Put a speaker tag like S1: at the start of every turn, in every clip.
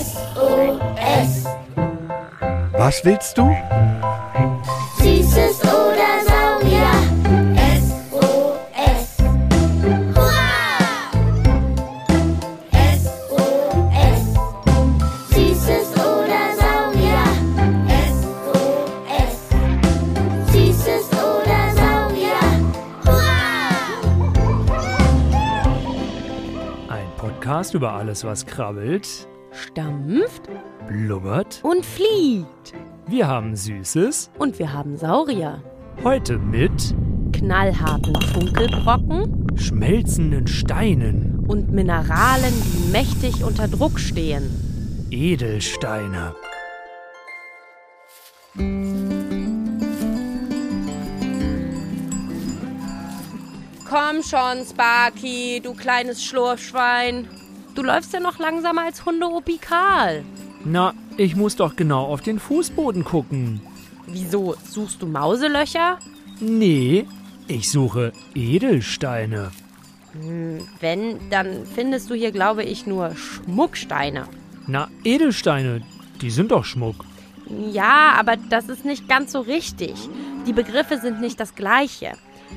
S1: SOS.
S2: Was willst du?
S3: Podcast über alles, was krabbelt,
S4: stampft
S3: blubbert.
S4: und fliegt.
S3: Wir haben Süßes.
S4: Und wir haben Saurier.
S3: Heute mit
S4: Knallharten Funkelbrocken
S3: schmelzenden Steinen,
S4: und Mineralen, die mächtig unter Druck stehen.
S3: Edelsteine.
S4: Komm schon, Sparky, du kleines Schlurfschwein. Du läufst ja noch langsamer als Hunde-Opi Karl.
S3: Na, ich muss doch genau auf den Fußboden gucken.
S4: Wieso, suchst du Mauselöcher?
S3: Nee, ich suche Edelsteine.
S4: Wenn, dann findest du hier, glaube ich, nur Schmucksteine.
S3: Na, Edelsteine, die sind doch Schmuck.
S4: Ja, aber das ist nicht ganz so richtig. Die Begriffe sind nicht das gleiche.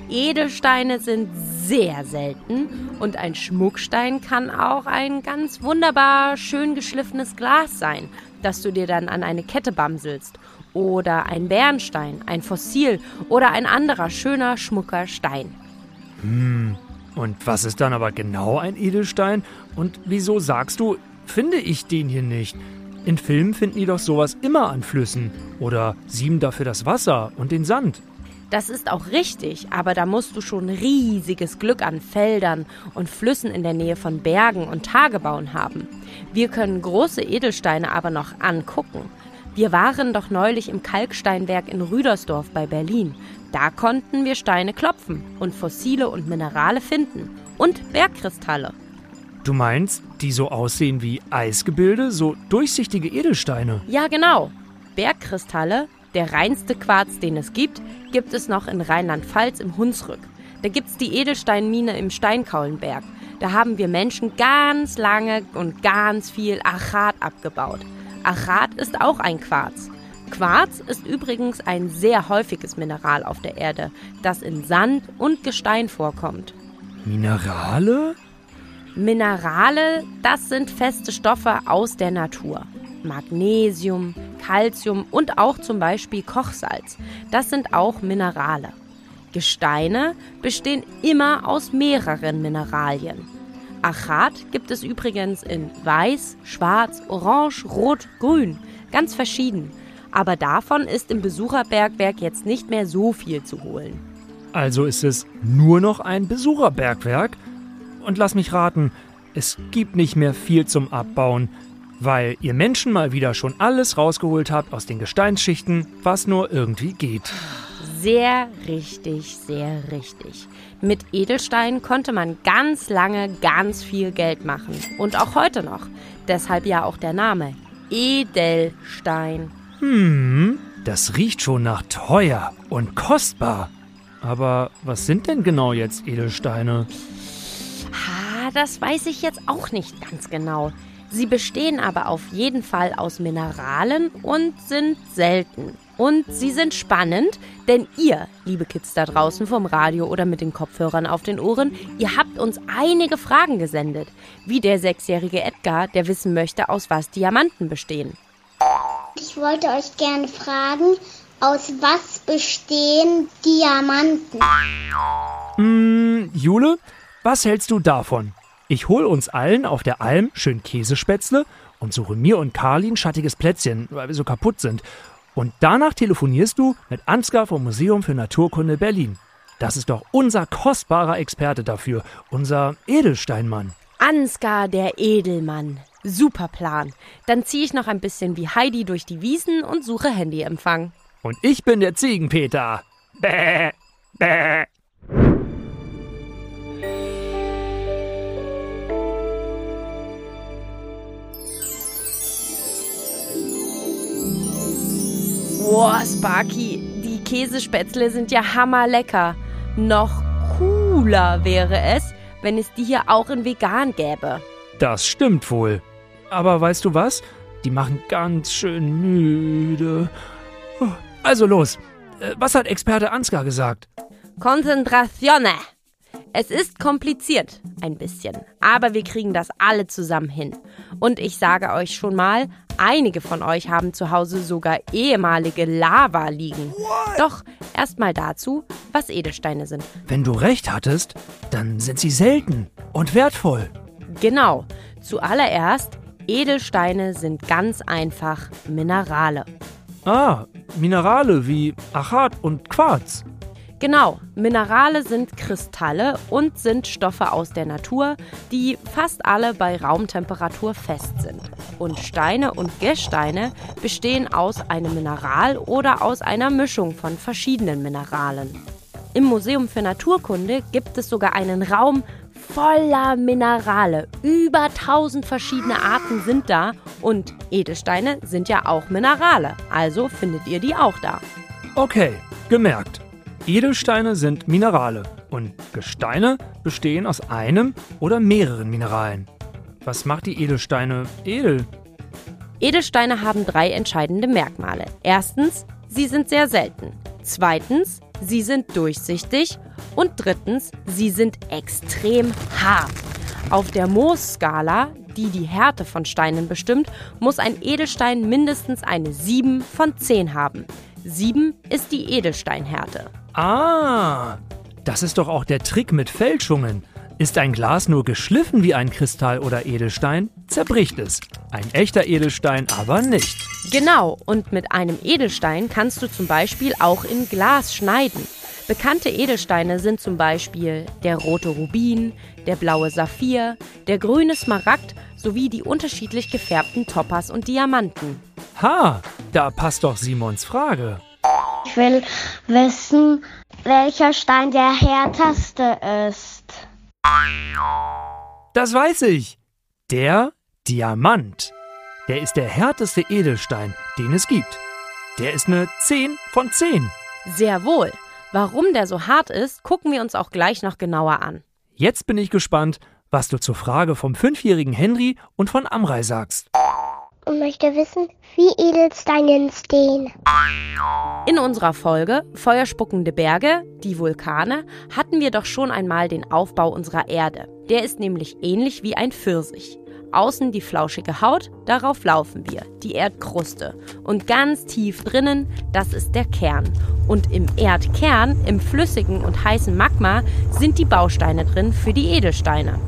S4: Edelsteine sind sehr selten und ein Schmuckstein kann auch ein ganz wunderbar schön geschliffenes Glas sein, das du dir dann an eine Kette bamselst. Oder ein Bernstein, ein Fossil oder ein anderer schöner, schmucker Stein.
S3: Und was ist dann aber genau ein Edelstein? Und wieso sagst du, finde ich den hier nicht? In Filmen finden die doch sowas immer an Flüssen oder sieben dafür das Wasser und den Sand.
S4: Das ist auch richtig, aber da musst du schon riesiges Glück an Feldern und Flüssen in der Nähe von Bergen und Tagebauen haben. Wir können große Edelsteine aber noch angucken. Wir waren doch neulich im Kalksteinwerk in Rüdersdorf bei Berlin. Da konnten wir Steine klopfen und Fossile und Minerale finden. Und Bergkristalle.
S3: Du meinst, die so aussehen wie Eisgebilde, so durchsichtige Edelsteine?
S4: Ja, genau. Bergkristalle, der reinste Quarz, den es gibt, gibt es noch in Rheinland-Pfalz im Hunsrück. Da gibt's die Edelsteinmine im Steinkaulenberg. Da haben wir Menschen ganz lange und ganz viel Achat abgebaut. Achat ist auch ein Quarz. Quarz ist übrigens ein sehr häufiges Mineral auf der Erde, das in Sand und Gestein vorkommt.
S3: Minerale?
S4: Minerale, das sind feste Stoffe aus der Natur. Magnesium, Calcium und auch zum Beispiel Kochsalz. Das sind auch Minerale. Gesteine bestehen immer aus mehreren Mineralien. Achat gibt es übrigens in Weiß, Schwarz, Orange, Rot, Grün. Ganz verschieden. Aber davon ist im Besucherbergwerk jetzt nicht mehr so viel zu holen.
S3: Also ist es nur noch ein Besucherbergwerk? Und lass mich raten, es gibt nicht mehr viel zum Abbauen, weil ihr Menschen mal wieder schon alles rausgeholt habt aus den Gesteinsschichten, was nur irgendwie geht.
S4: Sehr richtig, sehr richtig. Mit Edelsteinen konnte man ganz lange ganz viel Geld machen. Und auch heute noch. Deshalb ja auch der Name. Edelstein.
S3: Hm, das riecht schon nach teuer und kostbar. Aber was sind denn genau jetzt Edelsteine?
S4: Ah, das weiß ich jetzt auch nicht ganz genau. Sie bestehen aber auf jeden Fall aus Mineralen und sind selten. Und sie sind spannend, denn ihr, liebe Kids da draußen vom Radio oder mit den Kopfhörern auf den Ohren, ihr habt uns einige Fragen gesendet. Wie der sechsjährige Edgar, der wissen möchte, aus was Diamanten bestehen.
S5: Ich wollte euch gerne fragen, aus was bestehen Diamanten?
S3: Hm, Jule, was hältst du davon? Ich hol uns allen auf der Alm schön Käsespätzle und suche mir und Karli ein schattiges Plätzchen, weil wir so kaputt sind. Und danach telefonierst du mit Ansgar vom Museum für Naturkunde Berlin. Das ist doch unser kostbarer Experte dafür, unser Edelsteinmann.
S4: Ansgar, der Edelmann. Super Plan. Dann ziehe ich noch ein bisschen wie Heidi durch die Wiesen und suche Handyempfang.
S3: Und ich bin der Ziegenpeter. Bäh, bäh.
S4: Boah, Sparky, die Käsespätzle sind ja hammerlecker. Noch cool cooler wäre es, wenn es die hier auch in vegan gäbe.
S3: Das stimmt wohl. Aber weißt du was? Die machen ganz schön müde. Also los. Äh, Was hat Experte Ansgar gesagt?
S4: Konzentratione. Es ist kompliziert, ein bisschen, aber wir kriegen das alle zusammen hin. Und ich sage euch schon mal, einige von euch haben zu Hause sogar ehemalige Lava liegen. Doch erstmal dazu, was Edelsteine sind.
S3: Wenn du recht hattest, dann sind sie selten und wertvoll.
S4: Genau. Zuallererst, Edelsteine sind ganz einfach Minerale.
S3: Ah, Minerale wie Achat und Quarz.
S4: Genau, Minerale sind Kristalle und sind Stoffe aus der Natur, die fast alle bei Raumtemperatur fest sind. Und Steine und Gesteine bestehen aus einem Mineral oder aus einer Mischung von verschiedenen Mineralen. Im Museum für Naturkunde gibt es sogar einen Raum voller Minerale. Über 1000 verschiedene Arten sind da und Edelsteine sind ja auch Minerale, also findet ihr die auch da.
S3: Okay, gemerkt. Edelsteine sind Minerale und Gesteine bestehen aus einem oder mehreren Mineralen. Was macht die Edelsteine edel?
S4: Edelsteine haben drei entscheidende Merkmale. Erstens, sie sind sehr selten. Zweitens, sie sind durchsichtig. Und drittens, sie sind extrem hart. Auf der Mohs-Skala, die die Härte von Steinen bestimmt, muss ein Edelstein mindestens eine 7 von 10 haben. 7 ist die Edelsteinhärte.
S3: Ah, das ist doch auch der Trick mit Fälschungen. Ist ein Glas nur geschliffen wie ein Kristall oder Edelstein, zerbricht es. Ein echter Edelstein aber nicht.
S4: Genau, und mit einem Edelstein kannst du zum Beispiel auch in Glas schneiden. Bekannte Edelsteine sind zum Beispiel der rote Rubin, der blaue Saphir, der grüne Smaragd sowie die unterschiedlich gefärbten Topaz und Diamanten.
S3: Ha, da passt doch Simons Frage.
S5: Ich will wissen, welcher Stein der härteste ist.
S3: Das weiß ich. Der Diamant. Der ist der härteste Edelstein, den es gibt. Der ist eine 10 von 10.
S4: Sehr wohl. Warum der so hart ist, gucken wir uns auch gleich noch genauer an.
S3: Jetzt bin ich gespannt, was du zur Frage vom fünfjährigen Henry und von Amrei sagst.
S5: Und möchte wissen, wie Edelsteine entstehen.
S4: In unserer Folge Feuerspuckende Berge, die Vulkane, hatten wir doch schon einmal den Aufbau unserer Erde. Der ist nämlich ähnlich wie ein Pfirsich. Außen die flauschige Haut, darauf laufen wir, die Erdkruste. Und ganz tief drinnen, das ist der Kern. Und im Erdkern, im flüssigen und heißen Magma, sind die Bausteine drin für die Edelsteine.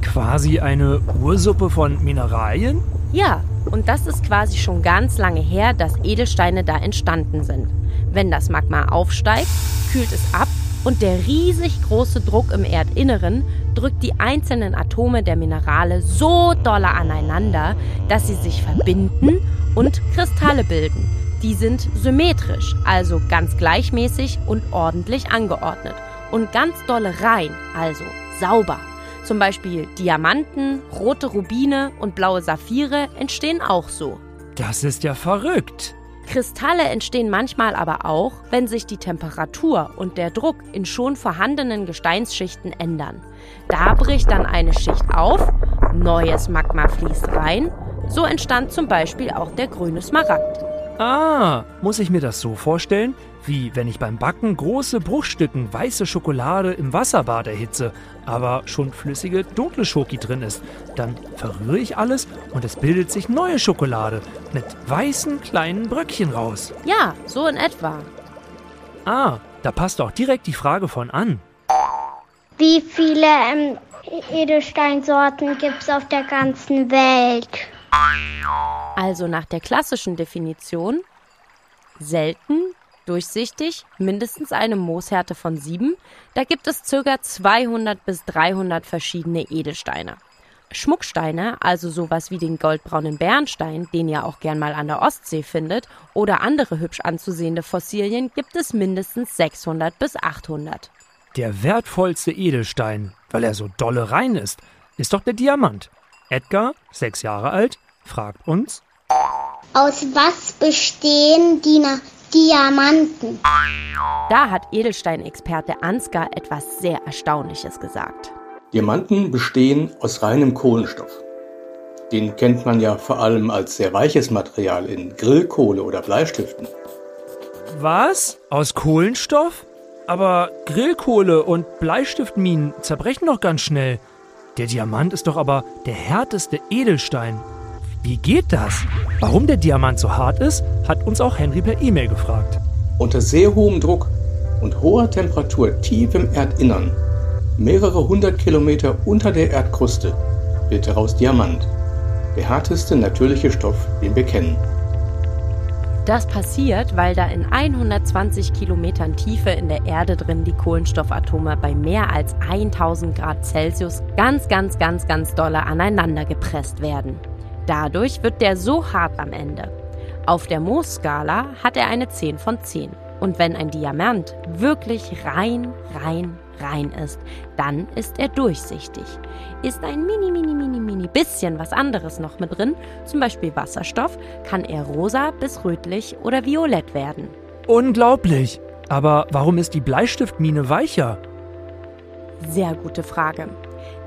S3: Quasi eine Ursuppe von Mineralien?
S4: Ja, und das ist quasi schon ganz lange her, dass Edelsteine da entstanden sind. Wenn das Magma aufsteigt, kühlt es ab und der riesig große Druck im Erdinneren drückt die einzelnen Atome der Minerale so dolle aneinander, dass sie sich verbinden und Kristalle bilden. Die sind symmetrisch, also ganz gleichmäßig und ordentlich angeordnet. Und ganz dolle rein, also sauber. Zum Beispiel Diamanten, rote Rubine und blaue Saphire entstehen auch so.
S3: Das ist ja verrückt.
S4: Kristalle entstehen manchmal aber auch, wenn sich die Temperatur und der Druck in schon vorhandenen Gesteinsschichten ändern. Da bricht dann eine Schicht auf, neues Magma fließt rein. So entstand zum Beispiel auch der grüne Smaragd.
S3: Ah, muss ich mir das so vorstellen? Wie wenn ich beim Backen große Bruchstücken weiße Schokolade im Wasserbad erhitze, aber schon flüssige dunkle Schoki drin ist. Dann verrühre ich alles und es bildet sich neue Schokolade mit weißen kleinen Bröckchen raus.
S4: Ja, so in etwa.
S3: Ah, da passt auch direkt die Frage von an.
S5: Wie viele ähm, Edelsteinsorten gibt es auf der ganzen Welt?
S4: Also nach der klassischen Definition selten, durchsichtig, mindestens eine Mooshärte von 7, da gibt es ca. 200 bis 300 verschiedene Edelsteine. Schmucksteine, also sowas wie den goldbraunen Bernstein, den ihr auch gern mal an der Ostsee findet, oder andere hübsch anzusehende Fossilien, gibt es mindestens 600 bis 800.
S3: Der wertvollste Edelstein, weil er so dolle rein ist, ist doch der Diamant. Edgar, sechs Jahre alt, fragt uns,
S5: Aus was bestehen die, Diamanten.
S4: Da hat Edelsteinexperte Ansgar etwas sehr Erstaunliches gesagt.
S6: Diamanten bestehen aus reinem Kohlenstoff. Den kennt man ja vor allem als sehr weiches Material in Grillkohle oder Bleistiften.
S3: Was? Aus Kohlenstoff? Aber Grillkohle und Bleistiftminen zerbrechen doch ganz schnell. Der Diamant ist doch aber der härteste Edelstein. Wie geht das? Warum der Diamant so hart ist, hat uns auch Henry per E-Mail gefragt.
S6: Unter sehr hohem Druck und hoher Temperatur tief im Erdinnern, mehrere hundert Kilometer unter der Erdkruste, wird daraus Diamant. Der härteste natürliche Stoff, den wir kennen.
S4: Das passiert, weil da in 120 Kilometern Tiefe in der Erde drin die Kohlenstoffatome bei mehr als 1000 Grad Celsius ganz, ganz, ganz, ganz dolle aneinander gepresst werden. Dadurch wird der so hart am Ende. Auf der Mohs-Skala hat er eine 10 von 10. Und wenn ein Diamant wirklich rein, rein, rein ist, dann ist er durchsichtig. Ist ein mini, mini, mini, mini bisschen was anderes noch mit drin, zum Beispiel Wasserstoff, kann er rosa bis rötlich oder violett werden.
S3: Unglaublich. Aber warum ist die Bleistiftmine weicher?
S4: Sehr gute Frage.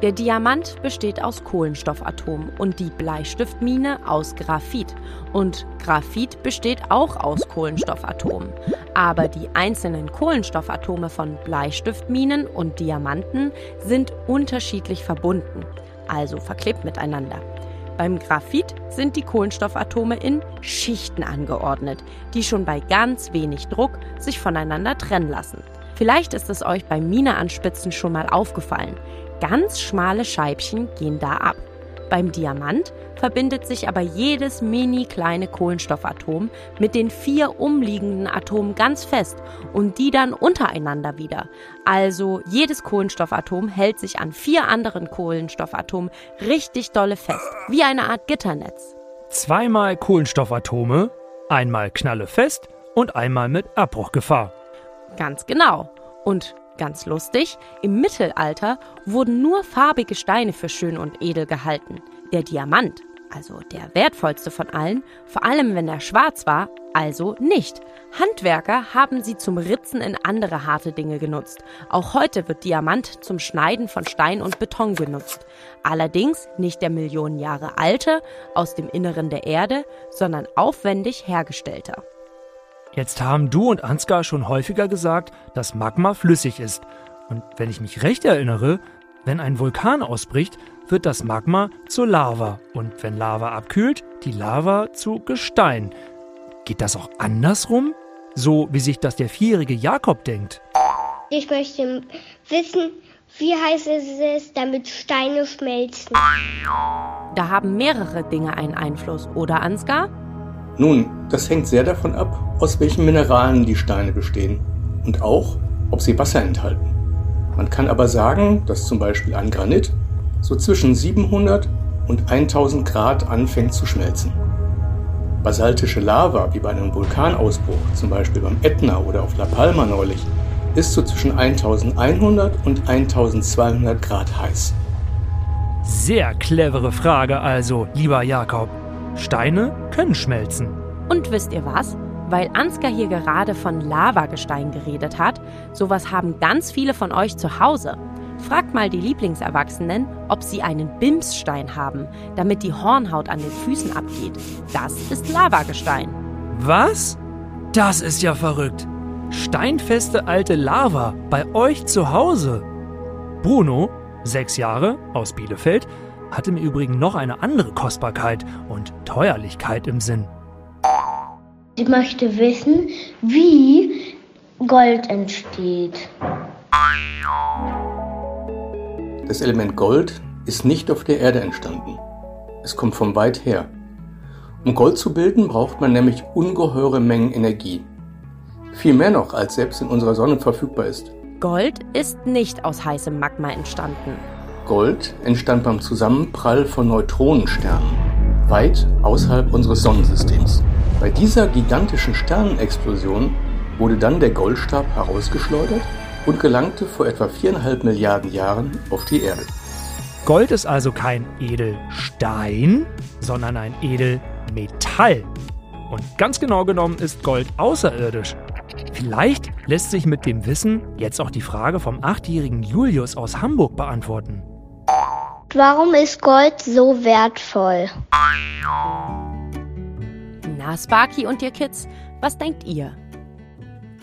S4: Der Diamant besteht aus Kohlenstoffatomen und die Bleistiftmine aus Graphit. Und Graphit besteht auch aus Kohlenstoffatomen. Aber die einzelnen Kohlenstoffatome von Bleistiftminen und Diamanten sind unterschiedlich verbunden, also verklebt miteinander. Beim Graphit sind die Kohlenstoffatome in Schichten angeordnet, die schon bei ganz wenig Druck sich voneinander trennen lassen. Vielleicht ist es euch beim Mineanspitzen schon mal aufgefallen. Ganz schmale Scheibchen gehen da ab. Beim Diamant verbindet sich aber jedes mini kleine Kohlenstoffatom mit den vier umliegenden Atomen ganz fest und die dann untereinander wieder. Also jedes Kohlenstoffatom hält sich an vier anderen Kohlenstoffatomen richtig dolle fest, wie eine Art Gitternetz.
S3: Zweimal Kohlenstoffatome, einmal Knalle fest und einmal mit Abbruchgefahr.
S4: Ganz genau. Und ganz lustig, im Mittelalter wurden nur farbige Steine für schön und edel gehalten. Der Diamant, also der wertvollste von allen, vor allem wenn er schwarz war, also nicht. Handwerker haben sie zum Ritzen in andere harte Dinge genutzt. Auch heute wird Diamant zum Schneiden von Stein und Beton genutzt. Allerdings nicht der Millionen Jahre alte aus dem Inneren der Erde, sondern aufwendig hergestellter.
S3: Jetzt haben du und Ansgar schon häufiger gesagt, dass Magma flüssig ist. Und wenn ich mich recht erinnere, wenn ein Vulkan ausbricht, wird das Magma zur Lava. Und wenn Lava abkühlt, die Lava zu Gestein. Geht das auch andersrum? So wie sich das der vierjährige Jakob denkt.
S5: Ich möchte wissen, wie heiß es ist, damit Steine schmelzen.
S4: Da haben mehrere Dinge einen Einfluss, oder Ansgar?
S6: Nun, das hängt sehr davon ab, aus welchen Mineralen die Steine bestehen und auch, ob sie Wasser enthalten. Man kann aber sagen, dass zum Beispiel ein Granit so zwischen 700 und 1000 Grad anfängt zu schmelzen. Basaltische Lava, wie bei einem Vulkanausbruch, zum Beispiel beim Ätna oder auf La Palma neulich, ist so zwischen 1100 und 1200 Grad heiß.
S3: Sehr clevere Frage also, lieber Jakob. Steine können schmelzen.
S4: Und wisst ihr was? Weil Ansgar hier gerade von Lavagestein geredet hat, sowas haben ganz viele von euch zu Hause. Fragt mal die Lieblingserwachsenen, ob sie einen Bimsstein haben, damit die Hornhaut an den Füßen abgeht. Das ist Lavagestein.
S3: Was? Das ist ja verrückt. Steinfeste alte Lava bei euch zu Hause. Bruno, sechs Jahre, aus Bielefeld, hatte im Übrigen noch eine andere Kostbarkeit und Teuerlichkeit im Sinn.
S5: Ich möchte wissen, wie Gold entsteht.
S6: Das Element Gold ist nicht auf der Erde entstanden. Es kommt von weit her. Um Gold zu bilden, braucht man nämlich ungeheure Mengen Energie. Viel mehr noch, als selbst in unserer Sonne verfügbar ist.
S4: Gold ist nicht aus heißem Magma entstanden.
S6: Gold entstand beim Zusammenprall von Neutronensternen, weit außerhalb unseres Sonnensystems. Bei dieser gigantischen Sternenexplosion wurde dann der Goldstab herausgeschleudert und gelangte vor etwa viereinhalb Milliarden Jahren auf die Erde.
S3: Gold ist also kein Edelstein, sondern ein Edelmetall. Und ganz genau genommen ist Gold außerirdisch. Vielleicht lässt sich mit dem Wissen jetzt auch die Frage vom achtjährigen Julius aus Hamburg beantworten.
S5: Warum ist Gold so wertvoll?
S4: Na, Sparky und ihr Kids, was denkt ihr?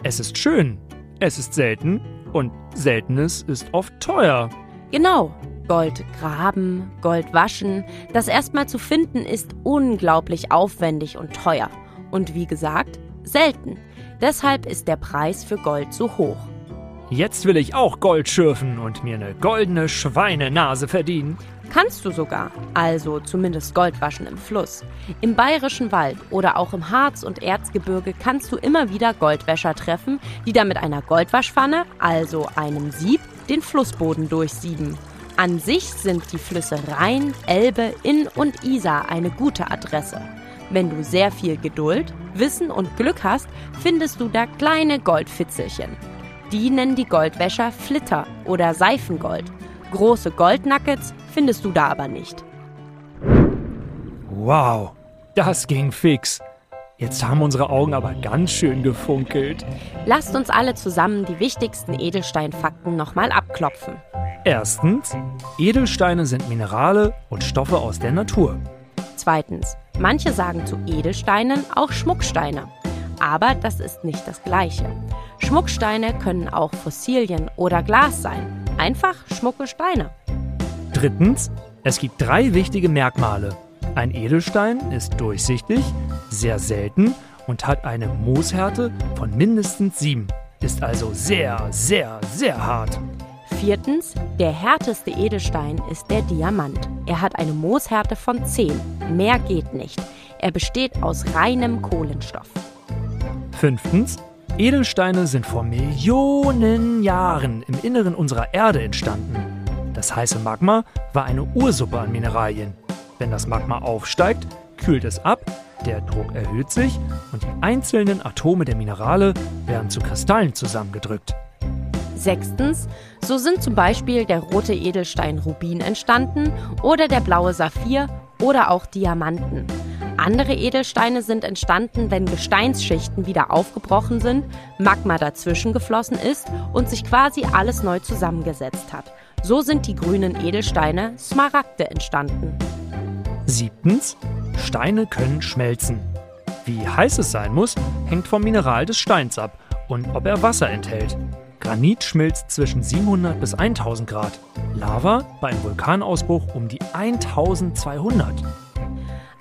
S3: Es ist schön, es ist selten und Seltenes ist oft teuer.
S4: Genau, Gold graben, Gold waschen, das erstmal zu finden ist unglaublich aufwendig und teuer. Und wie gesagt, selten. Deshalb ist der Preis für Gold so hoch.
S3: Jetzt will ich auch Gold schürfen und mir eine goldene Schweinenase verdienen.
S4: Kannst du sogar, also zumindest Gold waschen im Fluss. Im bayerischen Wald oder auch im Harz- und Erzgebirge kannst du immer wieder Goldwäscher treffen, die da mit einer Goldwaschpfanne, also einem Sieb, den Flussboden durchsieben. An sich sind die Flüsse Rhein, Elbe, Inn und Isar eine gute Adresse. Wenn du sehr viel Geduld, Wissen und Glück hast, findest du da kleine Goldfitzelchen. Die nennen die Goldwäscher Flitter oder Seifengold. Große Goldnuggets findest du da aber nicht.
S3: Wow, das ging fix. Jetzt haben unsere Augen aber ganz schön gefunkelt.
S4: Lasst uns alle zusammen die wichtigsten Edelsteinfakten nochmal abklopfen.
S3: Erstens, Edelsteine sind Minerale und Stoffe aus der Natur.
S4: Zweitens, manche sagen zu Edelsteinen auch Schmucksteine. Aber das ist nicht das Gleiche. Schmucksteine können auch Fossilien oder Glas sein. Einfach schmucke Steine.
S3: Drittens, es gibt drei wichtige Merkmale. Ein Edelstein ist durchsichtig, sehr selten und hat eine Mooshärte von mindestens sieben. Ist also sehr, sehr, sehr hart.
S4: Viertens, der härteste Edelstein ist der Diamant. Er hat eine Mooshärte von 10. Mehr geht nicht. Er besteht aus reinem Kohlenstoff.
S3: Fünftens, Edelsteine sind vor Millionen Jahren im Inneren unserer Erde entstanden. Das heiße Magma war eine Ursuppe an Mineralien. Wenn das Magma aufsteigt, kühlt es ab, der Druck erhöht sich und die einzelnen Atome der Minerale werden zu Kristallen zusammengedrückt.
S4: Sechstens, so sind zum Beispiel der rote Edelstein Rubin entstanden oder der blaue Saphir oder auch Diamanten. Andere Edelsteine sind entstanden, wenn Gesteinsschichten wieder aufgebrochen sind, Magma dazwischen geflossen ist und sich quasi alles neu zusammengesetzt hat. So sind die grünen Edelsteine Smaragde entstanden.
S3: Siebtens, Steine können schmelzen. Wie heiß es sein muss, hängt vom Mineral des Steins ab und ob er Wasser enthält. Granit schmilzt zwischen 700 bis 1000 Grad. Lava bei einem Vulkanausbruch um die 1200.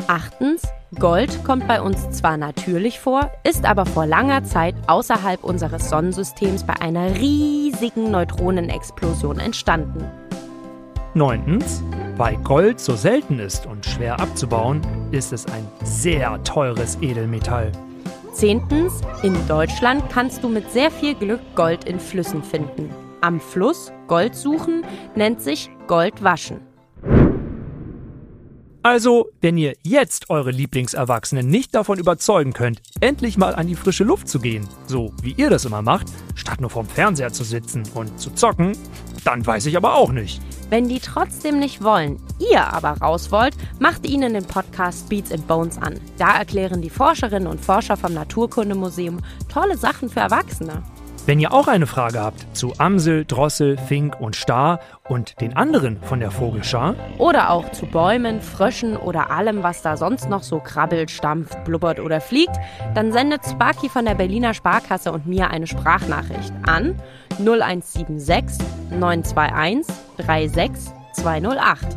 S4: Achtens, Gold kommt bei uns zwar natürlich vor, ist aber vor langer Zeit außerhalb unseres Sonnensystems bei einer riesigen Neutronenexplosion entstanden.
S3: Neuntens, weil Gold so selten ist und schwer abzubauen, ist es ein sehr teures Edelmetall.
S4: Zehntens, in Deutschland kannst du mit sehr viel Glück Gold in Flüssen finden. Am Fluss Gold suchen nennt sich Gold waschen.
S3: Also, wenn ihr jetzt eure Lieblingserwachsenen nicht davon überzeugen könnt, endlich mal an die frische Luft zu gehen, so wie ihr das immer macht, statt nur vorm Fernseher zu sitzen und zu zocken, dann weiß ich aber auch nicht.
S4: Wenn die trotzdem nicht wollen, ihr aber raus wollt, macht ihnen den Podcast Beats and Bones an. Da erklären die Forscherinnen und Forscher vom Naturkundemuseum tolle Sachen für Erwachsene.
S3: Wenn ihr auch eine Frage habt zu Amsel, Drossel, Fink und Star und den anderen von der Vogelschar,
S4: Oder auch zu Bäumen, Fröschen oder allem, was da sonst noch so krabbelt, stampft, blubbert oder fliegt, dann sendet Sparky von der Berliner Sparkasse und mir eine Sprachnachricht an 0176 921 36208.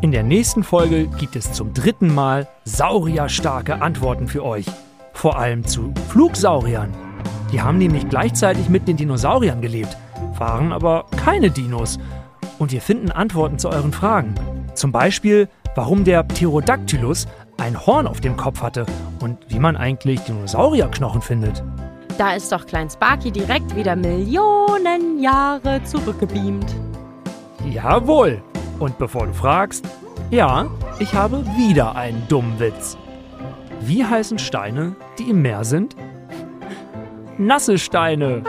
S3: in der nächsten Folge gibt es zum dritten Mal saurierstarke Antworten für euch. Vor allem zu Flugsauriern. Die haben nämlich gleichzeitig mit den Dinosauriern gelebt, waren aber keine Dinos. Und wir finden Antworten zu euren Fragen. Zum Beispiel, warum der Pterodactylus ein Horn auf dem Kopf hatte und wie man eigentlich Dinosaurierknochen findet.
S4: Da ist doch Klein Sparky direkt wieder Millionen Jahre zurückgebeamt.
S3: Jawohl. Und bevor du fragst, ja, ich habe wieder einen dummen Witz. Wie heißen Steine, die im Meer sind? Nasse Steine.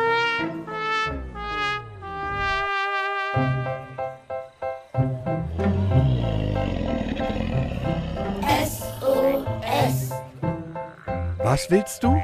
S2: Was willst du?